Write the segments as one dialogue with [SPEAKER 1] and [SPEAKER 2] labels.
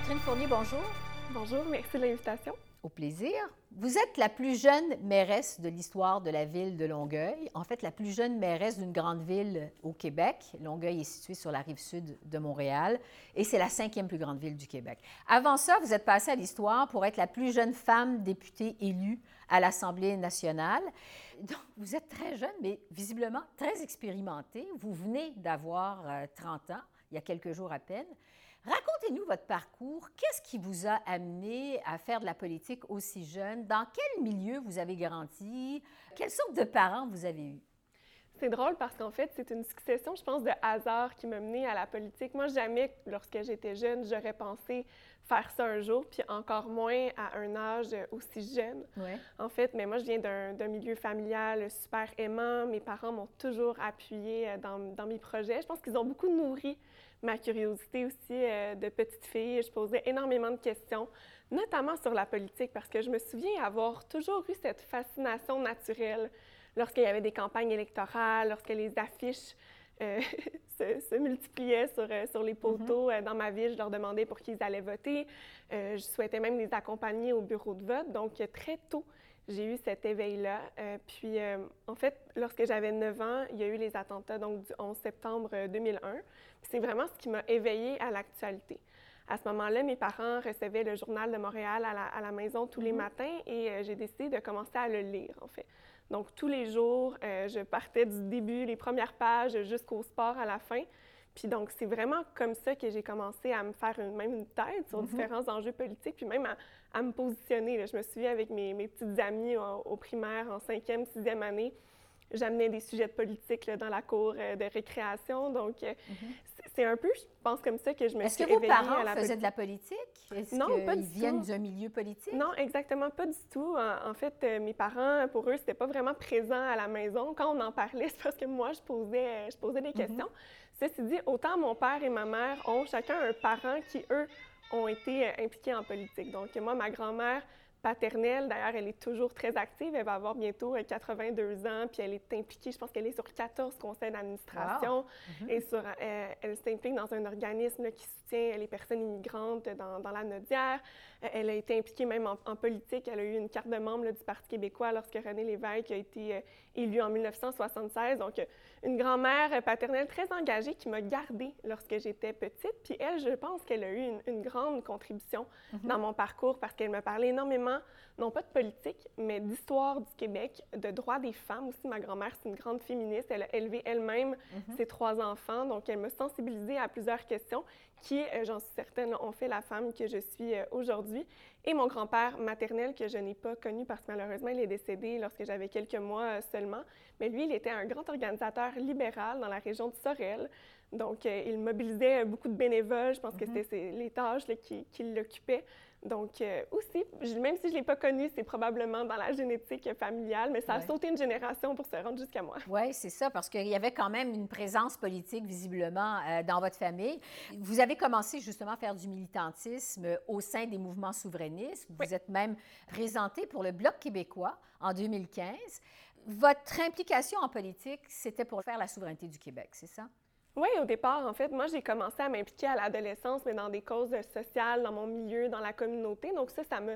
[SPEAKER 1] Catherine Fournier, bonjour.
[SPEAKER 2] Bonjour, merci de l'invitation.
[SPEAKER 1] Au plaisir. Vous êtes la plus jeune mairesse de l'histoire de la ville de Longueuil. En fait, la plus jeune mairesse d'une grande ville au Québec. Longueuil est située sur la rive sud de Montréal et c'est la cinquième plus grande ville du Québec. Avant ça, vous êtes passée à l'histoire pour être la plus jeune femme députée élue à l'Assemblée nationale. Donc, vous êtes très jeune, mais visiblement très expérimentée. Vous venez d'avoir 30 euh, ans, il y a quelques jours à peine. Racontez-nous votre parcours. Qu'est-ce qui vous a amené à faire de la politique aussi jeune? Dans quel milieu vous avez grandi? Quelle sorte de parents vous avez eu?
[SPEAKER 2] C'est drôle parce qu'en fait, c'est une succession, je pense, de hasards qui m'a menée à la politique. Moi, jamais, lorsque j'étais jeune, j'aurais pensé faire ça un jour, puis encore moins à un âge aussi jeune. En fait, mais moi, je viens d'un milieu familial super aimant. Mes parents m'ont toujours appuyé dans, dans mes projets. Je pense qu'ils ont beaucoup nourri ma curiosité aussi euh, de petite fille. Je posais énormément de questions, notamment sur la politique, parce que je me souviens avoir toujours eu cette fascination naturelle lorsqu'il y avait des campagnes électorales, lorsque les affiches euh, se, multipliaient sur, euh, sur les poteaux mm-hmm. dans ma ville. Je leur demandais pour qui ils allaient voter. je souhaitais même les accompagner au bureau de vote. Donc, très tôt, j'ai eu cet éveil-là. Euh, puis, euh, en fait, lorsque j'avais 9 ans, il y a eu les attentats donc, du 11 septembre 2001. Euh, c'est vraiment ce qui m'a éveillée à l'actualité. À ce moment-là, mes parents recevaient le Journal de Montréal à la, maison tous les mm-hmm. matins et j'ai décidé de commencer à le lire, en fait. Donc, tous les jours, je partais du début, les premières pages, jusqu'au sport à la fin. Puis donc, c'est vraiment comme ça que j'ai commencé à me faire une, même une tête sur mm-hmm. différents enjeux politiques, puis même à, me positionner. Je me souviens avec mes, mes petites amies au, primaire, en cinquième, sixième année, j'amenais des sujets de politique dans la cour euh, de récréation. Donc, euh, mm-hmm. c'est un peu, je pense, comme ça que je me suis
[SPEAKER 1] Est-ce que vos parents faisaient de la politique? Est-ce
[SPEAKER 2] non, pas du
[SPEAKER 1] viennent d'un milieu politique?
[SPEAKER 2] Non, exactement pas du tout. En, fait, euh, mes parents, pour eux, c'était pas vraiment présent à la maison. Quand on en parlait, c'est parce que moi, je posais, je posais des mm-hmm. questions. Ceci dit, autant mon père et ma mère ont chacun un parent qui, eux, ont été impliqués en politique. Donc, moi, ma grand-mère paternelle. D'ailleurs, elle est toujours très active. Elle va avoir bientôt 82 euh, ans, puis elle est impliquée, je pense qu'elle est sur 14 conseils d'administration. Et sur, euh, elle s'implique dans un organisme qui soutient les personnes immigrantes dans, dans la Nodière. Euh, elle a été impliquée même en, politique. Elle a eu une carte de membre du Parti québécois lorsque René Lévesque a été élu en 1976. Donc, une grand-mère paternelle très engagée qui m'a gardée lorsque j'étais petite. Puis elle, je pense qu'elle a eu une, grande contribution mm-hmm. dans mon parcours parce qu'elle me parlait énormément non pas de politique, mais d'histoire du Québec, de droits des femmes aussi. Ma grand-mère, c'est une grande féministe. Elle a élevé elle-même mhm. ses trois enfants, donc elle m'a sensibilisée à plusieurs questions qui, euh, j'en suis certaine, ont fait la femme que je suis euh, aujourd'hui. Et mon grand-père maternel, que je n'ai pas connu parce que malheureusement, il est décédé lorsque j'avais quelques mois seulement. Mais lui, il était un grand organisateur libéral dans la région de Sorel. Donc, il mobilisait beaucoup de bénévoles. Je pense que mhm. c'était les tâches qui, qui l'occupaient. Donc, euh, aussi, même si je ne l'ai pas connu, c'est probablement dans la génétique familiale, mais ça a sauté une génération pour se rendre jusqu'à moi.
[SPEAKER 1] Oui, c'est ça, parce qu'il y avait quand même une présence politique visiblement euh, dans votre famille. Vous avez commencé justement à faire du militantisme au sein des mouvements souverainistes. Vous êtes même présenté pour le Bloc québécois en 2015. Votre implication en politique, c'était pour faire la souveraineté du Québec, c'est ça?
[SPEAKER 2] Oui, au départ, en fait, moi, j'ai commencé à m'impliquer à l'adolescence, mais dans des causes sociales, dans mon milieu, dans la communauté. Donc ça, ça m'a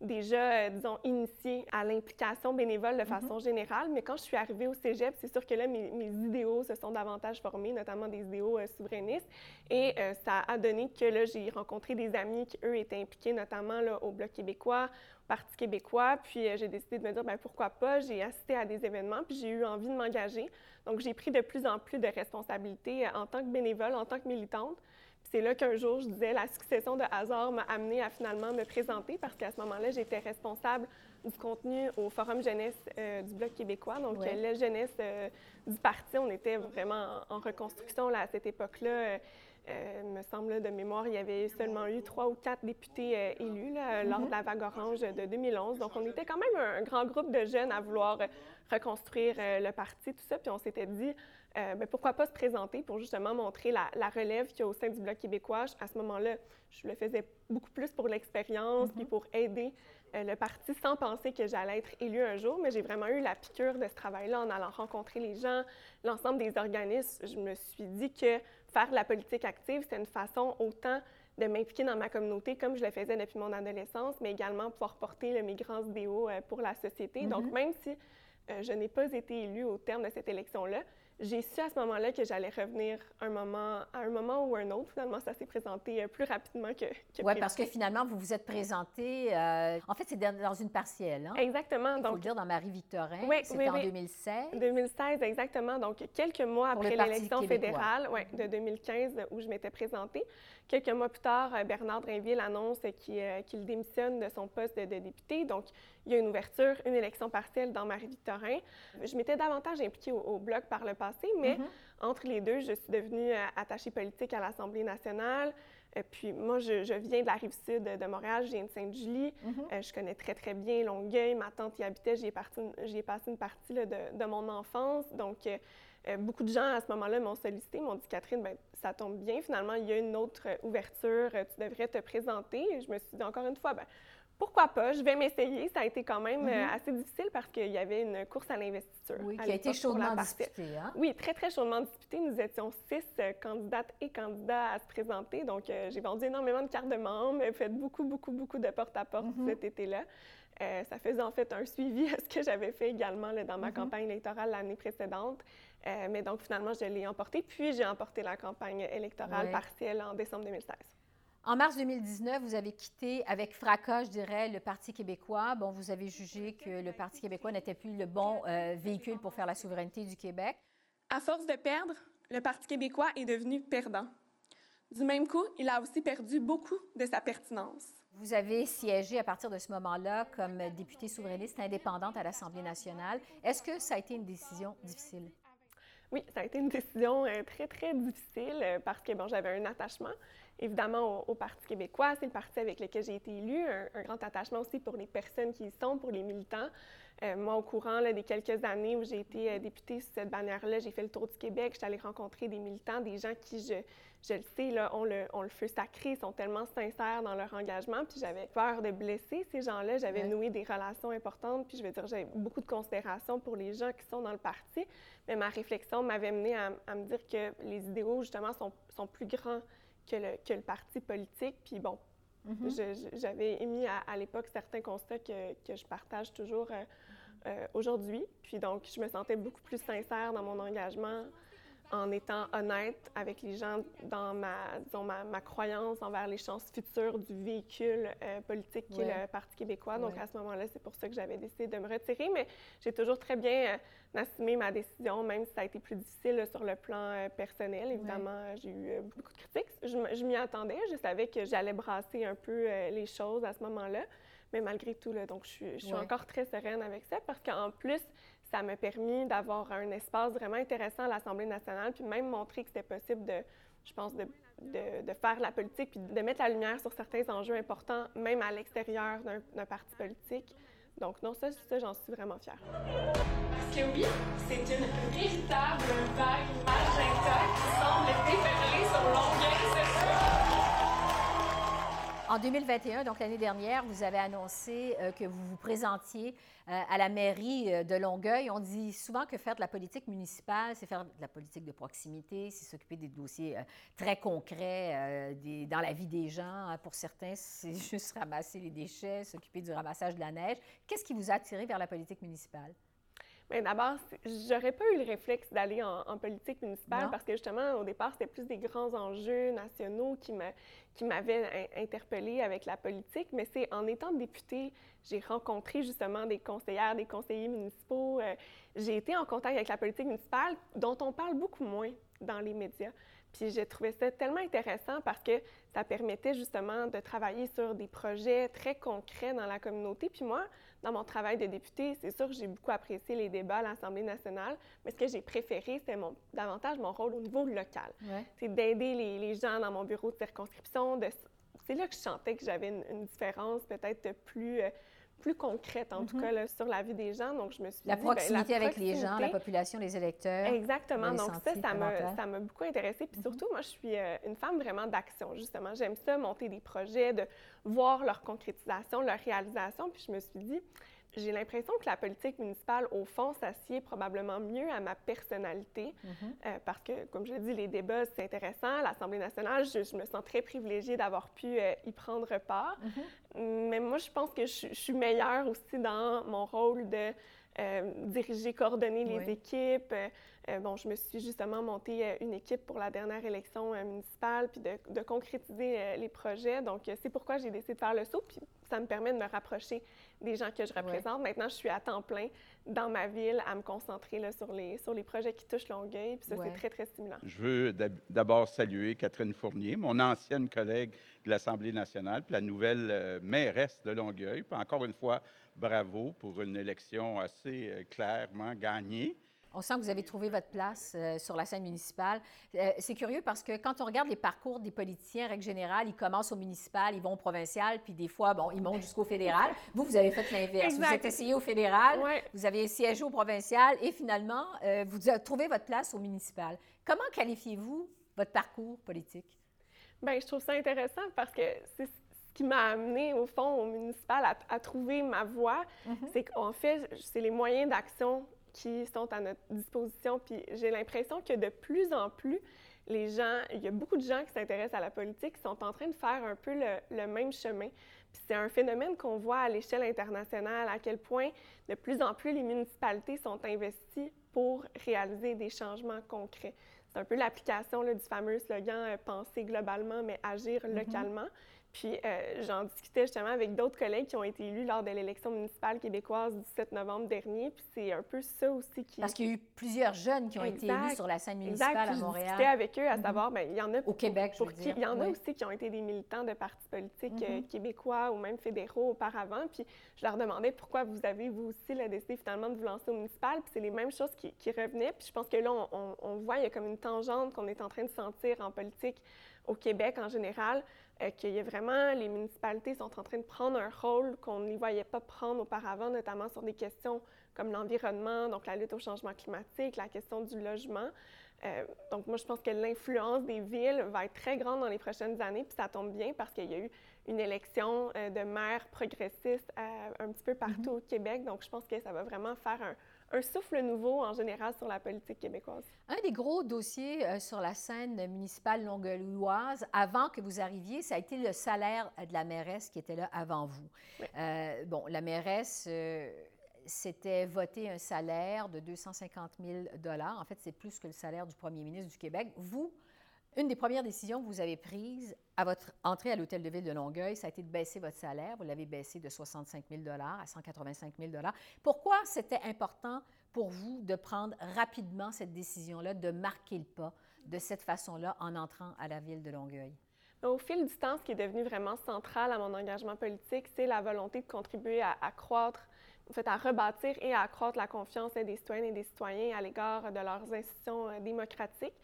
[SPEAKER 2] déjà, euh, disons, initié à l'implication bénévole de mm-hmm. façon générale. Mais quand je suis arrivée au cégep, c'est sûr que là, mes, idéaux se sont davantage formés, notamment des idéaux euh, souverainistes. Et euh, ça a donné que là, j'ai rencontré des amis qui, eux, étaient impliqués notamment là, au Bloc québécois, au Parti québécois. Puis j'ai décidé de me dire, ben pourquoi pas? J'ai assisté à des événements, puis j'ai eu envie de m'engager. Donc, j'ai pris de plus en plus de responsabilités en tant que bénévole, en tant que militante. C'est là qu'un jour, je disais, la succession de hasard m'a amené à finalement me présenter parce qu'à ce moment-là, j'étais responsable du contenu au Forum jeunesse euh, du Bloc québécois. Donc, la jeunesse euh, du parti, on était vraiment en, reconstruction là, à cette époque-là. Euh, me semble, de mémoire, il y avait seulement eu trois ou quatre députés euh, élus lors de la vague orange de 2011. Donc, on était quand même un, grand groupe de jeunes à vouloir reconstruire euh, le parti, tout ça. Puis on s'était dit, ben, pourquoi pas se présenter pour justement montrer la, relève qu'il y a au sein du Bloc québécois. À ce moment-là, je le faisais beaucoup plus pour l'expérience, puis mm-hmm. pour aider le parti sans penser que j'allais être élue un jour, mais j'ai vraiment eu la piqûre de ce travail-là en allant rencontrer les gens, l'ensemble des organismes. Je me suis dit que faire de la politique active, c'est une façon autant de m'impliquer dans ma communauté comme je le faisais depuis mon adolescence, mais également pouvoir porter le migrant idéaux pour la société. Donc, mm-hmm. même si je n'ai pas été élue au terme de cette élection-là, j'ai su à ce moment-là que j'allais revenir un moment, à un moment ou un autre. Finalement, ça s'est présenté euh, plus rapidement que, que
[SPEAKER 1] Oui, parce que finalement, vous vous êtes présenté. Euh, en fait, c'est dans une partielle. Hein?
[SPEAKER 2] Exactement.
[SPEAKER 1] Il faut le dire dans Marie-Victorin. Oui, C'était en 2016.
[SPEAKER 2] 2016, exactement. Donc, quelques mois après l'élection fédérale ouais, de 2015 où je m'étais présentée. Quelques mois plus tard, euh, Bernard Drinville annonce qu'il démissionne de son poste de, de député. Donc, il y a une ouverture, une élection partielle dans Marie-Victorin. Je m'étais davantage impliquée au, Bloc par le passé, mais mhm. entre les deux, je suis devenue euh, attachée politique à l'Assemblée nationale. Et euh, puis moi, je, viens de la rive sud de Montréal, je viens de Sainte-Julie. Mhm. Euh, je connais très, très bien Longueuil. Ma tante y habitait, j'y ai, ai, passé une partie de, de, mon enfance. Donc, beaucoup de gens à ce moment-là m'ont sollicité, m'ont dit Catherine, ben, ça tombe bien, finalement, il y a une autre ouverture, tu devrais te présenter. Et je me suis dit encore une fois, ben, pourquoi pas, je vais m'essayer. Ça a été quand même euh, mhm. assez difficile parce qu'il y avait une course à l'investiture.
[SPEAKER 1] Oui, qui a été chaudement disputée. Hein?
[SPEAKER 2] Oui, très, très chaudement disputée. Nous étions six euh, candidates et candidats à se présenter. Donc, euh, j'ai vendu énormément de cartes de membres, fait beaucoup, beaucoup, beaucoup de porte-à-porte mhm. cet été-là. ça faisait en fait un suivi à ce que j'avais fait également dans ma mhm. campagne électorale l'année précédente. mais donc, finalement, je l'ai emporté. Puis, j'ai emporté la campagne électorale partielle en décembre 2016.
[SPEAKER 1] En mars 2019, vous avez quitté avec fracas, je dirais, le Parti québécois. Bon, vous avez jugé que le Parti québécois n'était plus le bon euh, véhicule pour faire la souveraineté du Québec.
[SPEAKER 2] À force de perdre, le Parti québécois est devenu perdant. Du même coup, il a aussi perdu beaucoup de sa pertinence.
[SPEAKER 1] Vous avez siégé à partir de ce moment-là comme députée souverainiste indépendante à l'Assemblée nationale. Est-ce que ça a été une décision difficile?
[SPEAKER 2] Oui, ça a été une décision euh, très, très difficile euh, parce que, bon, j'avais un attachement évidemment au, Parti québécois. C'est le parti avec lequel j'ai été élue. Un, grand attachement aussi pour les personnes qui y sont, pour les militants. Euh, moi, au courant des quelques années où j'ai été euh, députée sous cette bannière-là, j'ai fait le tour du Québec. Je suis allée rencontrer des militants, des gens qui, je, je le sais, là, ont, le, ont le feu sacré, sont tellement sincères dans leur engagement. Puis j'avais peur de blesser ces gens-là. J'avais noué des relations importantes. Puis je veux dire, j'avais beaucoup de considération pour les gens qui sont dans le parti. Mais ma réflexion m'avait menée à, à, me dire que les idéaux, justement, sont, sont plus grands que le, que le parti politique. Puis bon, mhm. j'avais émis à, l'époque certains constats que, que, je partage toujours euh, euh, aujourd'hui. Puis donc, je me sentais beaucoup plus sincère dans mon engagement en étant honnête avec les gens dans ma, disons, ma, ma croyance envers les chances futures du véhicule euh, politique qui est le Parti québécois. Donc, à ce moment-là, c'est pour ça que j'avais décidé de me retirer. Mais j'ai toujours très bien euh, assumé ma décision, même si ça a été plus difficile sur le plan euh, personnel. Évidemment, j'ai eu beaucoup de critiques. Je, m'y attendais. Je savais que j'allais brasser un peu les choses à ce moment-là. Mais malgré tout, là, donc, je, je suis encore très sereine avec ça parce qu'en plus, ça m'a permis d'avoir un espace vraiment intéressant à l'Assemblée nationale, puis même montrer que c'était possible de, je pense, de, de, faire la politique, puis de mettre la lumière sur certains enjeux importants, même à l'extérieur d'un parti politique. Donc non, ça, ça j'en suis vraiment fière.
[SPEAKER 3] Parce que oui, c'est une véritable vague magenta qui semble déferler sur
[SPEAKER 1] en 2021, donc l'année dernière, vous avez annoncé euh, que vous vous présentiez euh, à la mairie euh, de Longueuil. On dit souvent que faire de la politique municipale, c'est faire de la politique de proximité, c'est s'occuper des dossiers très concrets dans la vie des gens. Pour certains, c'est juste ramasser les déchets, s'occuper du ramassage de la neige. Qu'est-ce qui vous a attiré vers la politique municipale?
[SPEAKER 2] Bien, d'abord, j'aurais pas eu le réflexe d'aller en, politique municipale parce que justement, au départ, c'était plus des grands enjeux nationaux qui m'avaient interpellée avec la politique. Mais c'est en étant députée, j'ai rencontré justement des conseillères, des conseillers municipaux. Euh, j'ai été en contact avec la politique municipale dont on parle beaucoup moins dans les médias. Puis j'ai trouvé ça tellement intéressant parce que ça permettait justement de travailler sur des projets très concrets dans la communauté. Puis moi, dans mon travail de député, c'est sûr que j'ai beaucoup apprécié les débats à l'Assemblée nationale, mais ce que j'ai préféré, c'était davantage mon rôle au niveau local. C'est d'aider les, gens dans mon bureau de circonscription. c'est là que je sentais que j'avais une, différence peut-être plus... Euh, plus concrète, en tout mhm. cas, sur la vie des gens. Donc, je me suis
[SPEAKER 1] la dit, proximité ben, la avec les gens, la population, les électeurs.
[SPEAKER 2] Exactement. Donc, ça, ça m'a beaucoup intéressée. Puis mhm. surtout, moi, je suis euh, une femme vraiment d'action, justement. J'aime ça, monter des projets, de voir leur concrétisation, leur réalisation. Puis je me suis dit, j'ai l'impression que la politique municipale, au fond, s'assied probablement mieux à ma personnalité, mm-hmm. parce que, comme je l'ai dit, les débats, c'est intéressant. L'Assemblée nationale, je, me sens très privilégiée d'avoir pu y prendre part. Mm-hmm. Mais moi, je pense que je, je, suis meilleure aussi dans mon rôle de diriger, coordonner les équipes, euh, bon, je me suis justement monté euh, une équipe pour la dernière élection euh, municipale, puis de, concrétiser les projets. Donc, c'est pourquoi j'ai décidé de faire le saut, puis ça me permet de me rapprocher des gens que je représente. Maintenant, je suis à temps plein dans ma ville à me concentrer là, sur, les, sur les projets qui touchent Longueuil, puis ça, c'est très, très stimulant.
[SPEAKER 4] Je veux d'abord saluer Catherine Fournier, mon ancienne collègue de l'Assemblée nationale, puis la nouvelle mairesse de Longueuil. Puis encore une fois, bravo pour une élection assez clairement gagnée.
[SPEAKER 1] On sent que vous avez trouvé votre place euh, sur la scène municipale. Euh, c'est curieux parce que quand on regarde les parcours des politiciens, règle générale, ils commencent au municipal, ils vont au provincial, puis des fois, bon, ils montent jusqu'au fédéral. Vous, vous avez fait l'inverse. Vous êtes essayé au fédéral, vous avez siégé au provincial et finalement, euh, vous avez trouvé votre place au municipal. Comment qualifiez-vous votre parcours politique?
[SPEAKER 2] Bien, je trouve ça intéressant parce que c'est ce qui m'a amené, au fond, au municipal à, trouver ma voie. Mm-hmm. C'est qu'en fait, c'est les moyens d'action qui sont à notre disposition. Puis j'ai l'impression que de plus en plus, les gens, il y a beaucoup de gens qui s'intéressent à la politique qui sont en train de faire un peu le, même chemin. Puis c'est un phénomène qu'on voit à l'échelle internationale, à quel point de plus en plus les municipalités sont investies pour réaliser des changements concrets. C'est un peu l'application du fameux slogan euh, Penser globalement, mais agir mm-hmm. localement. Puis euh, j'en discutais justement avec d'autres collègues qui ont été élus lors de l'élection municipale québécoise du 7 novembre dernier. Puis c'est un peu ça aussi qui.
[SPEAKER 1] Parce qu'il y a eu plusieurs jeunes qui ont été élus sur la scène municipale à Montréal.
[SPEAKER 2] Je discutais avec eux à mhm. savoir, bien, il y en a.
[SPEAKER 1] Au Québec,
[SPEAKER 2] pour, qui, Il y en a aussi qui ont été des militants de partis politiques euh, mhm. québécois ou même fédéraux auparavant. Puis je leur demandais pourquoi vous avez, vous aussi, décidé finalement de vous lancer au municipal. Puis c'est les mêmes choses qui, revenaient. Puis je pense que là, on, on voit, il y a comme une tangente qu'on est en train de sentir en politique au Québec en général. Euh, qu'il y a vraiment, les municipalités sont en train de prendre un rôle qu'on n'y voyait pas prendre auparavant, notamment sur des questions comme l'environnement, donc la lutte au changement climatique, la question du logement. Euh, donc, moi, je pense que l'influence des villes va être très grande dans les prochaines années, puis ça tombe bien parce qu'il y a eu une élection euh, de maires progressistes un petit peu partout mm-hmm. au Québec. Donc, je pense que ça va vraiment faire un, un souffle nouveau en général sur la politique québécoise?
[SPEAKER 1] Un des gros dossiers euh, sur la scène municipale longueuilloise, avant que vous arriviez, ça a été le salaire de la mairesse qui était là avant vous. Euh, bon, la mairesse euh, s'était voté un salaire de 250 000 En fait, c'est plus que le salaire du premier ministre du Québec. Vous, une des premières décisions que vous avez prises à votre entrée à l'Hôtel de Ville de Longueuil, ça a été de baisser votre salaire. Vous l'avez baissé de 65 000 à 185 000 Pourquoi c'était important pour vous de prendre rapidement cette décision-là, de marquer le pas de cette façon-là en entrant à la Ville de Longueuil?
[SPEAKER 2] Au fil du temps, ce qui est devenu vraiment central à mon engagement politique, c'est la volonté de contribuer à accroître, en fait, à rebâtir et à accroître la confiance des citoyennes et des citoyens à l'égard de leurs institutions euh, démocratiques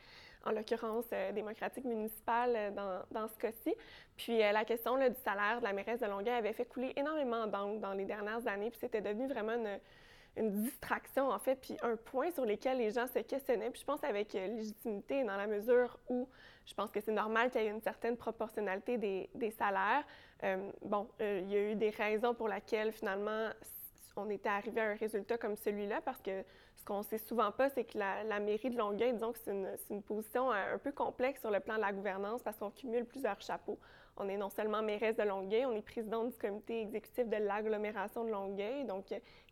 [SPEAKER 2] en l'occurrence euh, démocratique municipale euh, dans, dans, ce cas-ci. Puis euh, la question du salaire de la mairesse de Longueuil avait fait couler énormément d'encre dans les dernières années, puis c'était devenu vraiment une, une, distraction, en fait, puis un point sur lequel les gens se questionnaient. Puis je pense avec légitimité, dans la mesure où je pense que c'est normal qu'il y ait une certaine proportionnalité des, des salaires. bon, il y a eu des raisons pour lesquelles, finalement, on était arrivé à un résultat comme celui-là parce que ce qu'on sait souvent pas, c'est que la, mairie de Longueuil, disons que c'est une, position euh, un peu complexe sur le plan de la gouvernance parce qu'on cumule plusieurs chapeaux. On est non seulement mairesse de Longueuil, on est présidente du comité exécutif de l'agglomération de Longueuil, donc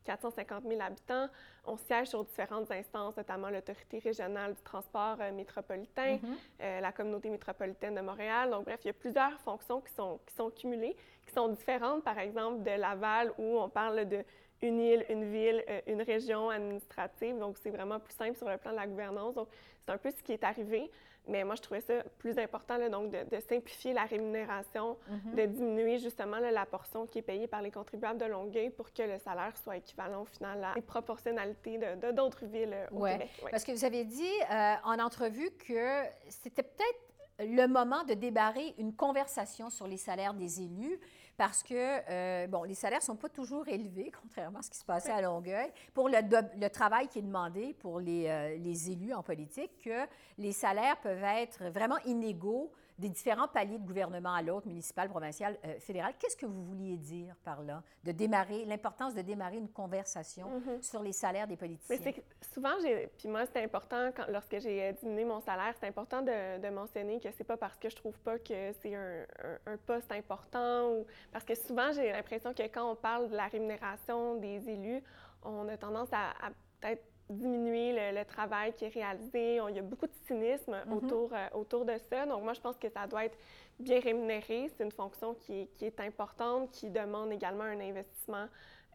[SPEAKER 2] 450 000 habitants. On siège sur différentes instances, notamment l'autorité régionale du transport euh, métropolitain, mm-hmm. euh, la communauté métropolitaine de Montréal. Donc, bref, il y a plusieurs fonctions qui sont, qui sont cumulées, qui sont différentes, par exemple, de Laval, où on parle de une île, une ville, euh, une région administrative. Donc, c'est vraiment plus simple sur le plan de la gouvernance. Donc, c'est un peu ce qui est arrivé. Mais moi, je trouvais ça plus important, là, donc, de, simplifier la rémunération, mm-hmm. de diminuer justement la portion qui est payée par les contribuables de Longueuil pour que le salaire soit équivalent au final à les proportionnalités de d'autres villes euh, au Québec.
[SPEAKER 1] Ouais. Parce que vous avez dit euh, en entrevue que c'était peut-être le moment de débarrer une conversation sur les salaires des élus parce que, euh, bon, les salaires ne sont pas toujours élevés, contrairement à ce qui se passait à Longueuil, pour le, le travail qui est demandé pour les, euh, les, élus en politique, que les salaires peuvent être vraiment inégaux des différents paliers de gouvernement à l'autre, municipal, provincial, euh, fédéral. Qu'est-ce que vous vouliez dire par là? De démarrer, l'importance de démarrer une conversation
[SPEAKER 2] Mhm.
[SPEAKER 1] sur les salaires des politiciens?
[SPEAKER 2] c'est souvent, puis moi, c'était important, quand, lorsque j'ai euh, diminué mon salaire, c'est important de, de mentionner que c'est pas parce que je trouve pas que c'est un, un- un poste important ou parce que souvent, j'ai l'impression que quand on parle de la rémunération des élus, on a tendance à, à peut-être diminuer le, le travail qui est réalisé. On- il y a beaucoup de cynisme
[SPEAKER 1] Mhm.
[SPEAKER 2] autour, euh, autour de ça. Donc, moi, je pense que ça doit être bien rémunéré. C'est une fonction qui est, qui est importante, qui demande également un investissement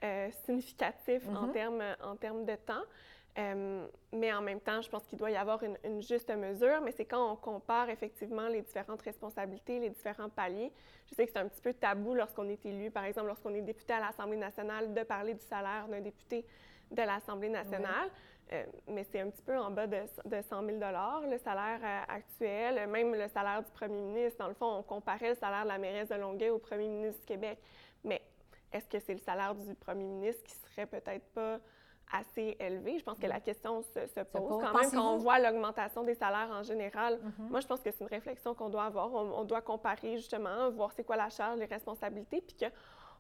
[SPEAKER 2] euh, significatif en
[SPEAKER 1] Mhm.
[SPEAKER 2] termes en termes de temps. Euh, mais en même temps, je pense qu'il doit y avoir une, une juste mesure, mais c'est quand on compare effectivement les différentes responsabilités, les différents paliers. Je sais que c'est un petit peu tabou lorsqu'on est élu, par exemple, lorsqu'on est député à l'Assemblée nationale, de parler du salaire d'un député de l'Assemblée nationale. Euh, mais c'est un petit peu en bas de, de 100 000 le salaire euh, actuel. Même le salaire du premier ministre, dans le fond, on comparait le salaire de la mairesse de Longueuil au premier ministre du Québec. Mais est-ce que c'est le salaire du premier ministre qui serait peut-être pas assez élevé? Je pense que la question se, se pose. Quand même, quand on voit l'augmentation des salaires en général,
[SPEAKER 1] Mhm.
[SPEAKER 2] moi, je pense que c'est une réflexion qu'on doit avoir. On, on doit comparer justement, voir c'est quoi la charge, les responsabilités, puis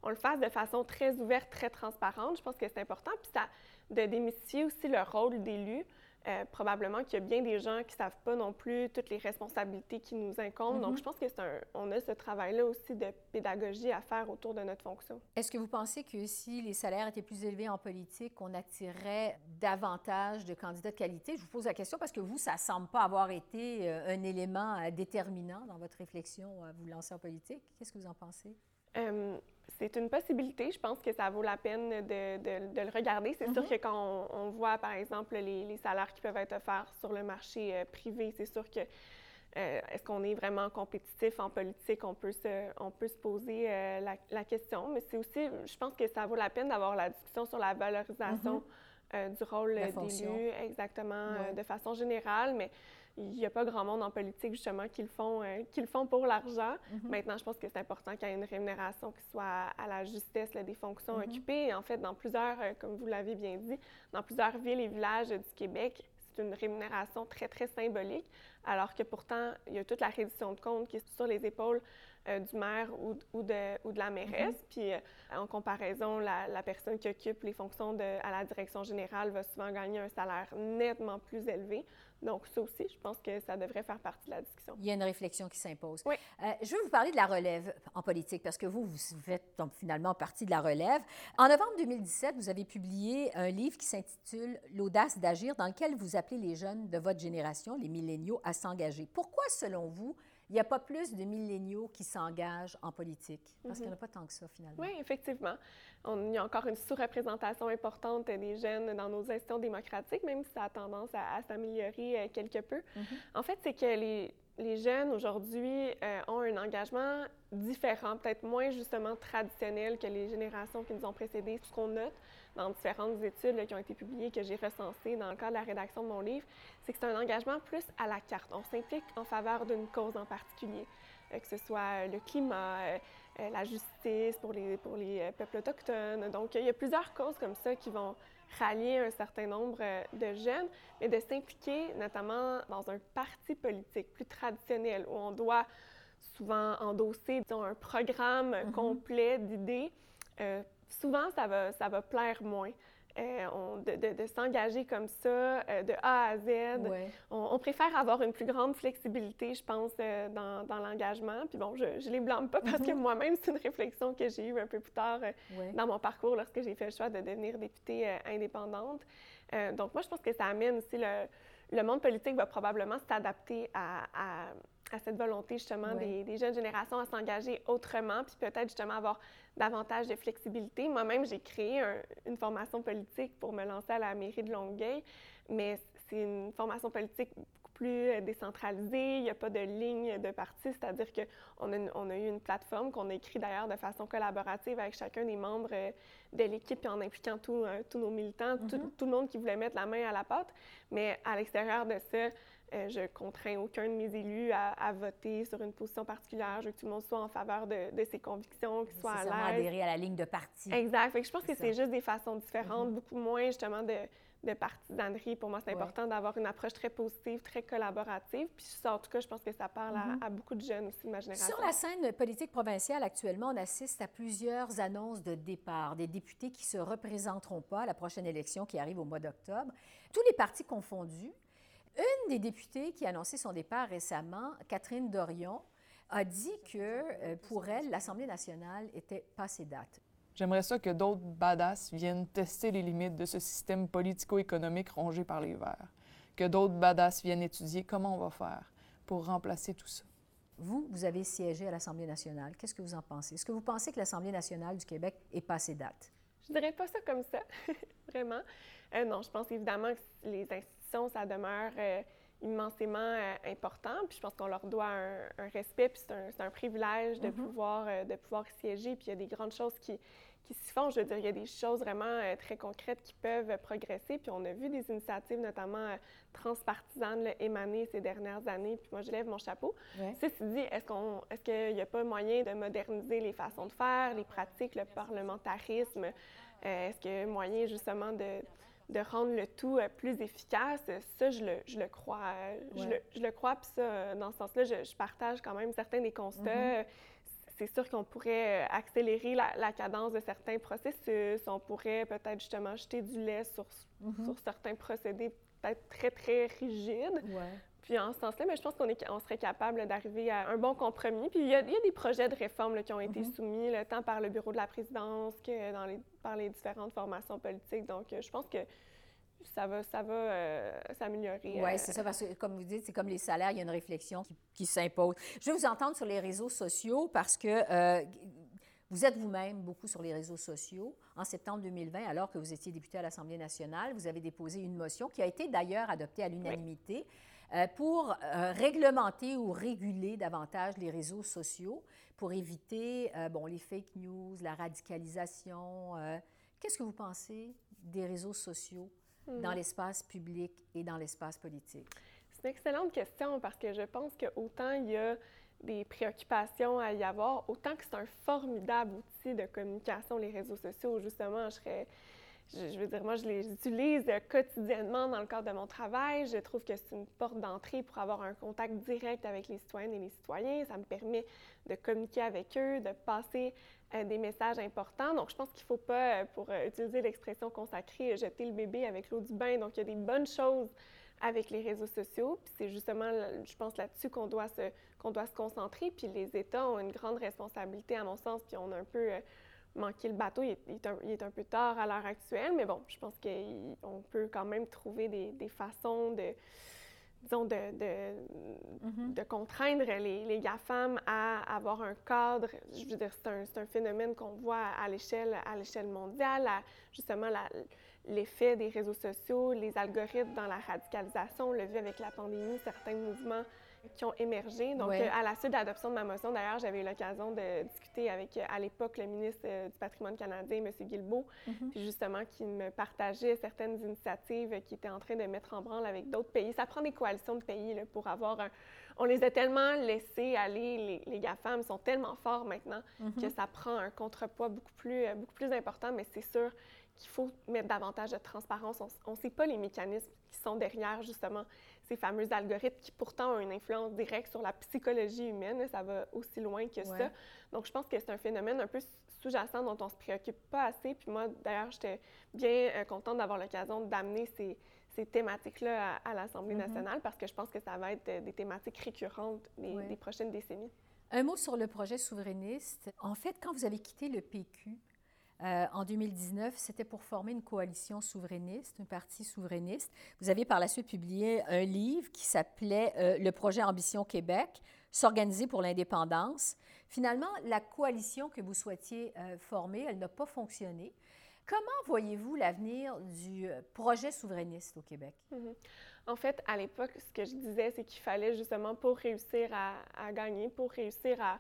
[SPEAKER 2] qu'on le fasse de façon très ouverte, très transparente. Je pense que c'est important. Puis ça, de démystifier aussi le rôle d'élu. Euh, probablement qu'il y a bien des gens qui ne savent pas non plus toutes les responsabilités qui nous incombent. Donc, je pense que c'est un, on a ce travail-là aussi de pédagogie à faire autour de notre fonction.
[SPEAKER 1] Est-ce que vous pensez que si les salaires étaient plus élevés en politique, on attirerait davantage de candidats de qualité? Je vous pose la question parce que vous, ça ne semble pas avoir été euh, un élément euh, déterminant dans votre réflexion à vous lancer en politique. Qu'est-ce que vous en pensez?
[SPEAKER 2] Euh, c'est une possibilité. Je pense que ça vaut la peine de, de- de le regarder. C'est sûr
[SPEAKER 1] Mhm.
[SPEAKER 2] que quand on, on voit, par exemple, les, les salaires qui peuvent être offerts sur le marché euh, privé, c'est sûr que euh, est-ce qu'on est vraiment compétitif en politique? On peut se, on peut se poser la, la question. Mais c'est aussi, je pense que ça vaut la peine d'avoir la discussion sur la valorisation euh, du rôle d'élu, exactement,
[SPEAKER 1] Ouais.
[SPEAKER 2] de façon générale. Mais il n'y a pas grand monde en politique, justement, qui le font, euh, qui le font pour l'argent.
[SPEAKER 1] Mhm.
[SPEAKER 2] Maintenant, je pense que c'est important qu'il y ait une rémunération qui soit à, à la justesse là, des fonctions
[SPEAKER 1] Mhm.
[SPEAKER 2] occupées. Et en fait, dans plusieurs, euh, comme vous l'avez bien dit, dans plusieurs villes et villages du Québec, c'est une rémunération très, très symbolique, alors que pourtant, il y a toute la reddition de comptes qui est sur les épaules euh, du maire ou, ou de, ou de la mairesse. Puis, euh, en comparaison, la, la personne qui occupe les fonctions de, à la direction générale va souvent gagner un salaire nettement plus élevé. Donc, ça aussi, je pense que ça devrait faire partie de la discussion.
[SPEAKER 1] Il y a une réflexion qui s'impose.
[SPEAKER 2] Oui.
[SPEAKER 1] Euh, je veux vous parler de la relève en politique parce que vous, vous faites donc finalement partie de la relève. En novembre 2017, vous avez publié un livre qui s'intitule L'audace d'agir, dans lequel vous appelez les jeunes de votre génération, les milléniaux, à s'engager. Pourquoi, selon vous, il n'y a pas plus de milléniaux qui s'engagent en politique? Parce qu'il n'y en a pas tant que ça, finalement.
[SPEAKER 2] Oui, effectivement. On- il y a encore une sous-représentation importante des jeunes dans nos institutions démocratiques, même si ça a tendance à, à s'améliorer euh, quelque peu.
[SPEAKER 1] Mhm.
[SPEAKER 2] En fait, c'est que les, les jeunes aujourd'hui euh, ont un engagement différent, peut-être moins justement traditionnel que les générations qui nous ont précédées. Ce qu'on note dans différentes études là, qui ont été publiées, que j'ai recensées dans le cadre de la rédaction de mon livre, c'est que c'est un engagement plus à la carte. On s'implique en faveur d'une cause en particulier, euh, que ce soit euh, le climat, euh, la justice pour les, pour les peuples autochtones. Donc, il y a plusieurs causes comme ça qui vont rallier un certain nombre de jeunes, mais de s'impliquer notamment dans un parti politique plus traditionnel où on doit souvent endosser disons, un programme
[SPEAKER 1] Mhm.
[SPEAKER 2] complet d'idées. Euh, souvent, ça va, ça va plaire moins. Euh, on- de de- de s'engager comme ça, euh, de A à Z,
[SPEAKER 1] Ouais.
[SPEAKER 2] on, on préfère avoir une plus grande flexibilité, je pense, euh, dans, dans l'engagement. Puis bon, je ne les blâme pas parce que
[SPEAKER 1] Mhm.
[SPEAKER 2] moi-même, c'est une réflexion que j'ai eue un peu plus tard
[SPEAKER 1] ouais.
[SPEAKER 2] dans mon parcours lorsque j'ai fait le choix de devenir députée indépendante. Donc moi, je pense que ça amène aussi le, le monde politique va probablement s'adapter à, à- à cette volonté justement
[SPEAKER 1] Ouais.
[SPEAKER 2] des, des jeunes générations à s'engager autrement, puis peut-être justement avoir davantage de flexibilité. Moi-même, j'ai créé un- une formation politique pour me lancer à la mairie de Longueuil, mais c'est une formation politique plus euh, décentralisée. Il n'y a pas de ligne de parti, c'est-à-dire qu'on a, on a eu une plateforme qu'on a écrite d'ailleurs de façon collaborative avec chacun des membres euh, de l'équipe, puis en impliquant tous euh, tous nos militants, tout,
[SPEAKER 1] Mhm.
[SPEAKER 2] tout le monde qui voulait mettre la main à la pâte. Mais à l'extérieur de ça, euh, je contrains aucun de mes élus à, à voter sur une position particulière. Je veux que tout le monde soit en faveur de, de ses convictions, qu'il soit
[SPEAKER 1] Nécessairement
[SPEAKER 2] à l'aise.
[SPEAKER 1] adhérer à la ligne de parti.
[SPEAKER 2] Exact. Fait que je pense que
[SPEAKER 1] C'est
[SPEAKER 2] juste des façons différentes,
[SPEAKER 1] Mhm.
[SPEAKER 2] beaucoup moins justement de, de partisanerie. Pour moi, c'est
[SPEAKER 1] Ouais.
[SPEAKER 2] important d'avoir une approche très positive, très collaborative. Puis ça, en tout cas, je pense que ça parle à-
[SPEAKER 1] Mhm.
[SPEAKER 2] à, beaucoup de jeunes aussi de ma génération.
[SPEAKER 1] Sur la scène politique provinciale, actuellement, on assiste à plusieurs annonces de départ, des députés qui ne se représenteront pas à la prochaine élection qui arrive au mois d'octobre. Tous les partis confondus. Une des députées qui a annoncé son départ récemment, Catherine Dorion, a dit que euh, pour elle, l'Assemblée nationale était passée date.
[SPEAKER 5] J'aimerais ça que d'autres badass viennent tester les limites de ce système politico-économique rongé par les Verts. Que d'autres badass viennent étudier comment on va faire pour remplacer tout ça.
[SPEAKER 1] Vous, vous avez siégé à l'Assemblée nationale. Qu'est-ce que vous en pensez? Est-ce que vous pensez que l'Assemblée nationale du Québec est passée date?
[SPEAKER 2] Je dirais pas ça comme ça, vraiment. Euh, non, je pense évidemment que les institutions, ça demeure euh, immensément euh, important. Puis je pense qu'on leur doit un, un respect, puis c'est un, privilège de, pouvoir, euh, de pouvoir siéger. Puis il y a des grandes choses qui, qui s'y font. Je veux dire, il y a des choses vraiment euh, très concrètes qui peuvent euh, progresser. Puis on a vu des initiatives, notamment euh, transpartisanes, là, émaner ces dernières années. Puis moi, je lève mon chapeau.
[SPEAKER 1] Ouais.
[SPEAKER 2] Ceci dit, est-ce qu'on, est-ce qu'il n'y a pas moyen de moderniser les façons de faire, les pratiques, le parlementarisme? Euh, est-ce qu'il y a moyen justement de, de rendre le tout plus efficace? Ça, je le, je le crois. je, le, je le crois, puis ça, dans ce sens-là, je, je partage quand même certains des constats.
[SPEAKER 1] Mm-hmm.
[SPEAKER 2] C'est sûr qu'on pourrait euh, accélérer la, la cadence de certains processus. On pourrait peut-être justement jeter du lait sur,
[SPEAKER 1] Mm-hmm.
[SPEAKER 2] sur certains procédés peut-être très, très rigides.
[SPEAKER 1] Ouais.
[SPEAKER 2] Puis en ce sens-là, mais je pense qu'on est- on serait capable d'arriver à un bon compromis. Puis il y a, il y a des projets de réforme là, qui ont été
[SPEAKER 1] Mhm.
[SPEAKER 2] soumis, là, tant par le bureau de la présidence que dans les, par les différentes formations politiques. Donc euh, je pense que ça va, ça va euh, s'améliorer.
[SPEAKER 1] Oui,
[SPEAKER 2] euh,
[SPEAKER 1] c'est ça, parce que comme vous dites, c'est comme les salaires, il y a une réflexion qui, qui s'impose. Je vais vous entendre sur les réseaux sociaux parce que euh, vous êtes vous-même beaucoup sur les réseaux sociaux. En septembre 2020, alors que vous étiez député à l'Assemblée nationale, vous avez déposé une motion qui a été d'ailleurs adoptée à l'unanimité pour réglementer ou réguler davantage les réseaux sociaux pour éviter bon, les fake news, la radicalisation. Qu'est-ce que vous pensez des réseaux sociaux? Dans l'espace public et dans l'espace politique?
[SPEAKER 2] C'est une excellente question parce que je pense que autant il y a des préoccupations à y avoir, autant que c'est un formidable outil de communication, les réseaux sociaux. Justement, je serais, je, veux dire, moi, je les utilise quotidiennement dans le cadre de mon travail. Je trouve que c'est une porte d'entrée pour avoir un contact direct avec les citoyennes et les citoyens. Ça me permet de communiquer avec eux, de passer euh, des messages importants. Donc, je pense qu'il ne faut pas, euh, pour euh, utiliser l'expression consacrée, jeter le bébé avec l'eau du bain. Donc, il y a des bonnes choses avec les réseaux sociaux. Puis c'est justement, je pense, là-dessus qu'on doit, se, doit se concentrer. Puis les États ont une grande responsabilité, à mon sens, puis on a un peu manqué le bateau. Il est, il est un, il est un peu tard à l'heure actuelle, mais bon, je pense qu'on peut quand même trouver des, des façons de disons, de, de, de contraindre les, les GAFAM à avoir un cadre. Je veux dire, c'est un, phénomène qu'on voit à l'échelle, à l'échelle mondiale, à, justement l'effet des réseaux sociaux, les algorithmes dans la radicalisation. On l'a vu avec la pandémie, certains mouvements qui ont émergé. Donc,
[SPEAKER 1] Ouais.
[SPEAKER 2] euh, à la suite de l'adoption de ma motion, d'ailleurs, j'avais eu l'occasion de discuter avec, euh, à l'époque, le ministre euh, du patrimoine canadien, M. Guilbeault, puis justement, qui me partageait certaines initiatives qu'il était en train de mettre en branle avec d'autres pays. Ça prend des coalitions de pays là, pour avoir un... On les a tellement laissés aller, les, les GAFAM sont tellement forts maintenant que ça prend un contrepoids beaucoup plus, beaucoup plus important, mais c'est sûr qu'il faut mettre davantage de transparence. On ne sait pas les mécanismes qui sont derrière, justement, ces fameux algorithmes qui pourtant ont une influence directe sur la psychologie humaine. Ça va aussi loin que
[SPEAKER 1] Ouais.
[SPEAKER 2] ça. Donc, je pense que c'est un phénomène un peu sous-jacent dont on ne se préoccupe pas assez. Puis moi, d'ailleurs, j'étais bien euh, contente d'avoir l'occasion d'amener ces, ces thématiques-là à, à l'Assemblée nationale parce que je pense que ça va être euh, des thématiques récurrentes des,
[SPEAKER 1] Ouais.
[SPEAKER 2] des prochaines décennies.
[SPEAKER 1] Un mot sur le projet souverainiste. En fait, quand vous avez quitté le PQ euh, en 2019, c'était pour former une coalition souverainiste, un parti souverainiste. Vous avez par la suite publié un livre qui s'appelait euh, Le projet Ambition Québec, s'organiser pour l'indépendance. Finalement, la coalition que vous souhaitiez euh, former, elle n'a pas fonctionné. Comment voyez-vous l'avenir du projet souverainiste au Québec?
[SPEAKER 2] En fait, à l'époque, ce que je disais, c'est qu'il fallait justement pour réussir à gagner, pour réussir à,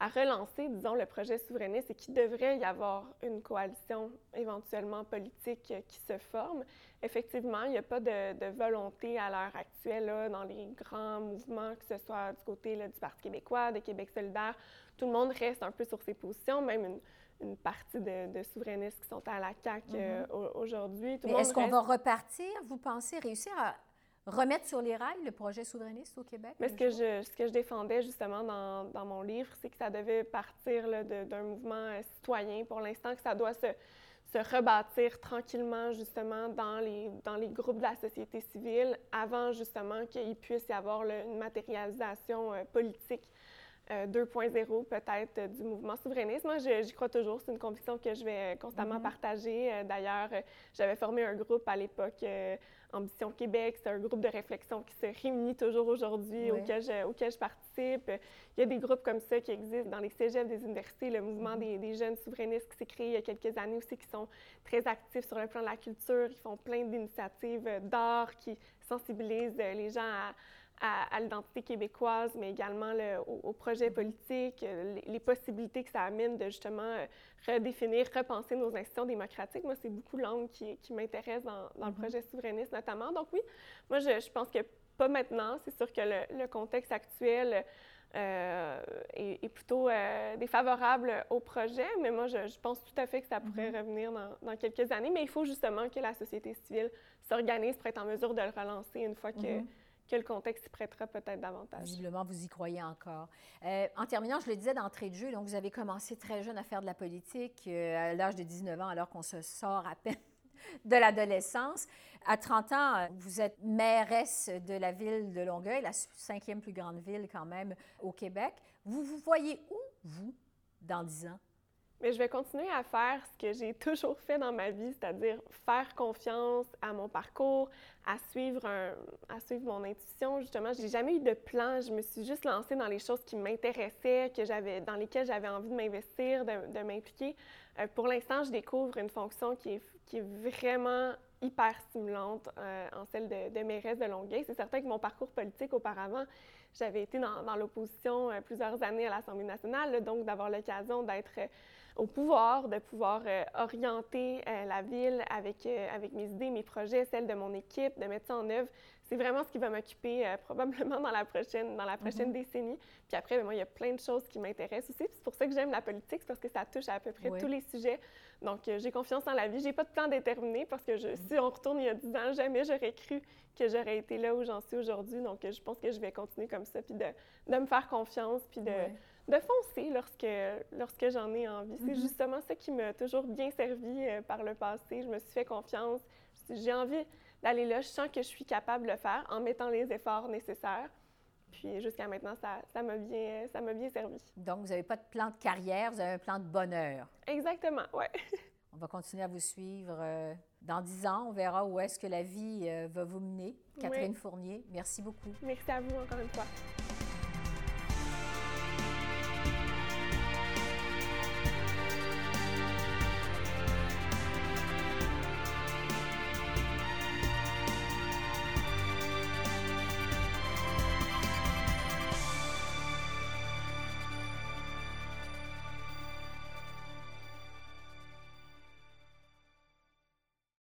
[SPEAKER 2] à relancer, disons, le projet souverainiste et qu'il devrait y avoir une coalition éventuellement politique qui se forme. Effectivement, il n'y a pas de, volonté à l'heure actuelle là, dans les grands mouvements, que ce soit du côté là, du Parti québécois, de Québec solidaire. Tout le monde reste un peu sur ses positions, même une, une partie de, souverainistes qui sont à la CAQ euh, mm-hmm. aujourd'hui.
[SPEAKER 1] Mais est-ce qu'on va repartir, vous pensez, réussir à remettre sur les rails le projet souverainiste au Québec?
[SPEAKER 2] Mais ce que, je, ce que je défendais justement dans, dans mon livre, c'est que ça devait partir d'un mouvement euh, citoyen pour l'instant, que ça doit se, se, rebâtir tranquillement justement dans les, dans les groupes de la société civile avant justement qu'il puisse y avoir une matérialisation euh, politique 2.0 euh, peut-être du mouvement souverainiste. Moi, j'y crois toujours. C'est une conviction que je vais constamment mm-hmm. partager. Euh, d'ailleurs, j'avais formé un groupe à l'époque, Ambition Québec. C'est un groupe de réflexion qui se réunit toujours aujourd'hui, auquel, je, auquel je participe. Il y a des groupes comme ça qui existent dans les cégeps des universités. Le mouvement mm-hmm. des, des, jeunes souverainistes qui s'est créé il y a quelques années aussi, qui sont très actifs sur le plan de la culture. Ils font plein d'initiatives d'art qui sensibilisent les gens à à, l'identité québécoise, mais également le, au, projet politique, euh, les, possibilités que ça amène de justement euh, redéfinir, repenser nos institutions démocratiques. Moi, c'est beaucoup l'angle qui, qui m'intéresse dans, dans, le mm-hmm. projet souverainiste notamment. Donc oui, moi, je, je pense que pas maintenant. C'est sûr que le, le contexte actuel euh, est, plutôt défavorable au projet, mais moi, je, je, pense tout à fait que ça pourrait mm-hmm. revenir dans, dans, quelques années. Mais il faut justement que la société civile s'organise pour être en mesure de le relancer une fois que mm-hmm que le contexte prêtera peut-être davantage.
[SPEAKER 1] Visiblement, vous y croyez encore. Euh, en terminant, je le disais d'entrée de jeu, donc vous avez commencé très jeune à faire de la politique, euh, à l'âge de 19 ans, alors qu'on se sort à peine de l'adolescence. À 30 ans, vous êtes mairesse de la ville de Longueuil, la cinquième plus grande ville quand même au Québec. Vous vous voyez où, vous, dans 10 ans?
[SPEAKER 2] Mais je vais continuer à faire ce que j'ai toujours fait dans ma vie, c'est-à-dire faire confiance à mon parcours, à suivre, mon intuition. Justement, j'ai jamais eu de plan. Je me suis juste lancée dans les choses qui m'intéressaient, que j'avais, dans lesquelles j'avais envie de m'investir, de, m'impliquer. Euh, pour l'instant, je découvre une fonction qui est, vraiment hyper stimulante euh, en celle de, de mairesse de Longueuil. C'est certain que mon parcours politique auparavant, j'avais été dans, dans l'opposition euh, plusieurs années à l'Assemblée nationale, donc d'avoir l'occasion d'être au pouvoir, de pouvoir euh, orienter euh, la ville avec, euh, avec mes idées, mes projets, celles de mon équipe, de mettre ça en œuvre. C'est vraiment ce qui va m'occuper probablement dans la prochaine, dans la prochaine mm-hmm. décennie. Puis après, ben, moi, il y a plein de choses qui m'intéressent aussi. C'est pour ça que j'aime la politique, parce que ça touche à, peu près tous les sujets. Donc, j'ai confiance en la vie. J'ai pas de plan déterminé parce que je, si on retourne il y a 10 ans, jamais j'aurais cru que j'aurais été là où j'en suis aujourd'hui. Donc, je pense que je vais continuer comme ça, puis de, de me faire confiance, puis de de foncer lorsque, lorsque j'en ai envie. C'est mm-hmm. justement ça qui m'a toujours bien servi euh, par le passé. Je me suis fait confiance. J'ai envie d'aller là. Je sens que je suis capable de le faire en mettant les efforts nécessaires. Puis jusqu'à maintenant, ça m'a bien, ça bien servi.
[SPEAKER 1] Donc, vous n'avez pas de plan de carrière, vous avez un plan de bonheur.
[SPEAKER 2] Exactement, oui.
[SPEAKER 1] on va continuer à vous suivre. Euh, dans dix ans, on verra où est-ce que la vie euh, va vous mener. Catherine Fournier, merci beaucoup.
[SPEAKER 2] Merci à vous encore une fois.